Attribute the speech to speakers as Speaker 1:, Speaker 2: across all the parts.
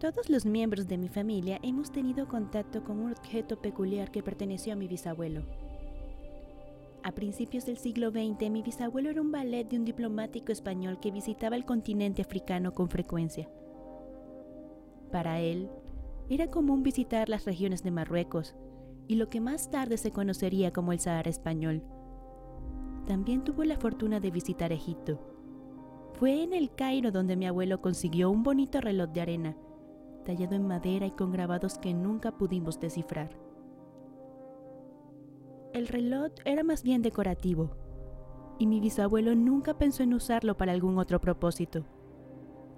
Speaker 1: Todos los miembros de mi familia hemos tenido contacto con un objeto peculiar que perteneció a mi bisabuelo. A principios del siglo XX, mi bisabuelo era un ballet de un diplomático español que visitaba el continente africano con frecuencia. Para él, era común visitar las regiones de Marruecos y lo que más tarde se conocería como el Sahara español. También tuvo la fortuna de visitar Egipto. Fue en el Cairo donde mi abuelo consiguió un bonito reloj de arena tallado en madera y con grabados que nunca pudimos descifrar. El reloj era más bien decorativo, y mi bisabuelo nunca pensó en usarlo para algún otro propósito.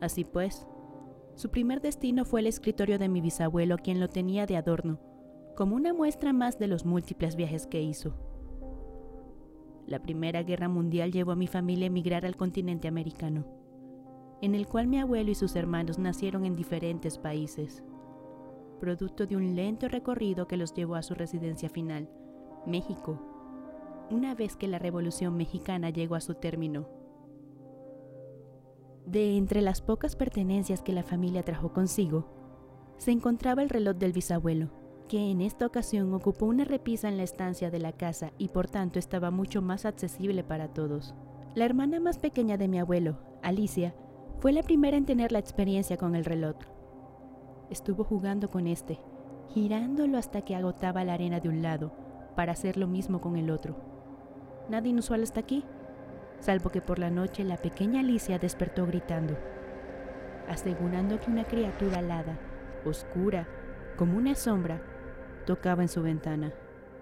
Speaker 1: Así pues, su primer destino fue el escritorio de mi bisabuelo, quien lo tenía de adorno, como una muestra más de los múltiples viajes que hizo. La Primera Guerra Mundial llevó a mi familia a emigrar al continente americano en el cual mi abuelo y sus hermanos nacieron en diferentes países, producto de un lento recorrido que los llevó a su residencia final, México, una vez que la Revolución Mexicana llegó a su término. De entre las pocas pertenencias que la familia trajo consigo, se encontraba el reloj del bisabuelo, que en esta ocasión ocupó una repisa en la estancia de la casa y por tanto estaba mucho más accesible para todos. La hermana más pequeña de mi abuelo, Alicia, fue la primera en tener la experiencia con el reloj. Estuvo jugando con este, girándolo hasta que agotaba la arena de un lado, para hacer lo mismo con el otro. Nada inusual hasta aquí, salvo que por la noche la pequeña Alicia despertó gritando, asegurando que una criatura alada, oscura, como una sombra, tocaba en su ventana.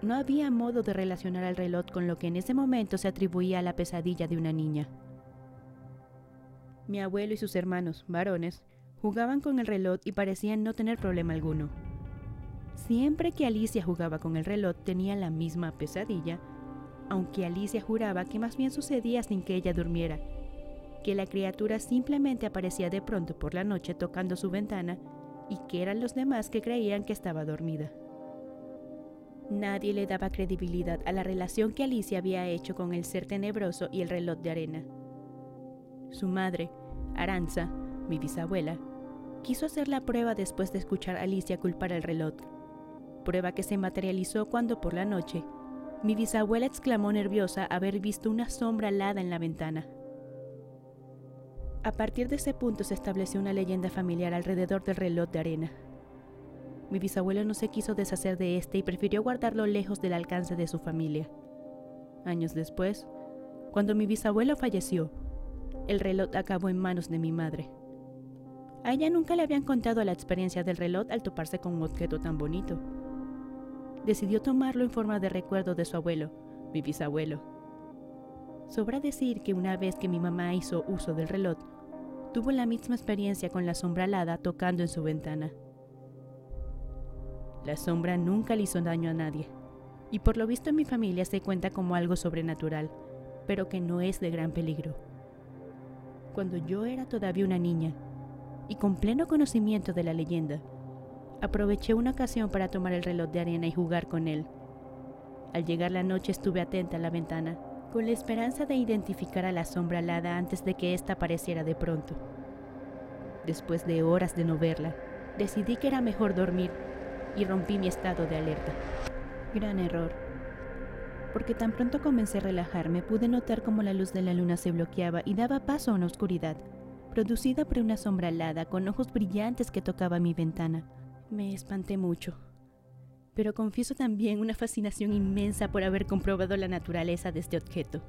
Speaker 1: No había modo de relacionar al reloj con lo que en ese momento se atribuía a la pesadilla de una niña. Mi abuelo y sus hermanos, varones, jugaban con el reloj y parecían no tener problema alguno. Siempre que Alicia jugaba con el reloj tenía la misma pesadilla, aunque Alicia juraba que más bien sucedía sin que ella durmiera, que la criatura simplemente aparecía de pronto por la noche tocando su ventana y que eran los demás que creían que estaba dormida. Nadie le daba credibilidad a la relación que Alicia había hecho con el ser tenebroso y el reloj de arena. Su madre, Aranza, mi bisabuela, quiso hacer la prueba después de escuchar a Alicia culpar el reloj, prueba que se materializó cuando por la noche mi bisabuela exclamó nerviosa haber visto una sombra alada en la ventana. A partir de ese punto se estableció una leyenda familiar alrededor del reloj de arena. Mi bisabuelo no se quiso deshacer de este y prefirió guardarlo lejos del alcance de su familia. Años después, cuando mi bisabuelo falleció, el reloj acabó en manos de mi madre. A ella nunca le habían contado la experiencia del reloj al toparse con un objeto tan bonito. Decidió tomarlo en forma de recuerdo de su abuelo, mi bisabuelo. Sobra decir que una vez que mi mamá hizo uso del reloj, tuvo la misma experiencia con la sombra alada tocando en su ventana. La sombra nunca le hizo daño a nadie, y por lo visto en mi familia se cuenta como algo sobrenatural, pero que no es de gran peligro cuando yo era todavía una niña y con pleno conocimiento de la leyenda, aproveché una ocasión para tomar el reloj de arena y jugar con él. Al llegar la noche estuve atenta a la ventana, con la esperanza de identificar a la sombra alada antes de que ésta apareciera de pronto. Después de horas de no verla, decidí que era mejor dormir y rompí mi estado de alerta. Gran error porque tan pronto comencé a relajarme pude notar cómo la luz de la luna se bloqueaba y daba paso a una oscuridad, producida por una sombra alada con ojos brillantes que tocaba mi ventana. Me espanté mucho, pero confieso también una fascinación inmensa por haber comprobado la naturaleza de este objeto.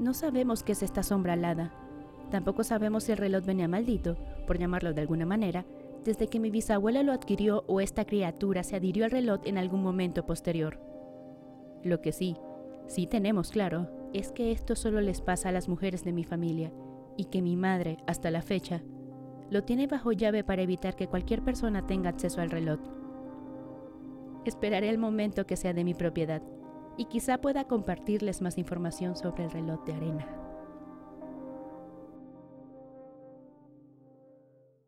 Speaker 1: No sabemos qué es esta sombra alada. Tampoco sabemos si el reloj venía maldito, por llamarlo de alguna manera, desde que mi bisabuela lo adquirió o esta criatura se adhirió al reloj en algún momento posterior. Lo que sí, sí tenemos claro, es que esto solo les pasa a las mujeres de mi familia y que mi madre, hasta la fecha, lo tiene bajo llave para evitar que cualquier persona tenga acceso al reloj. Esperaré el momento que sea de mi propiedad y quizá pueda compartirles más información sobre el reloj de arena.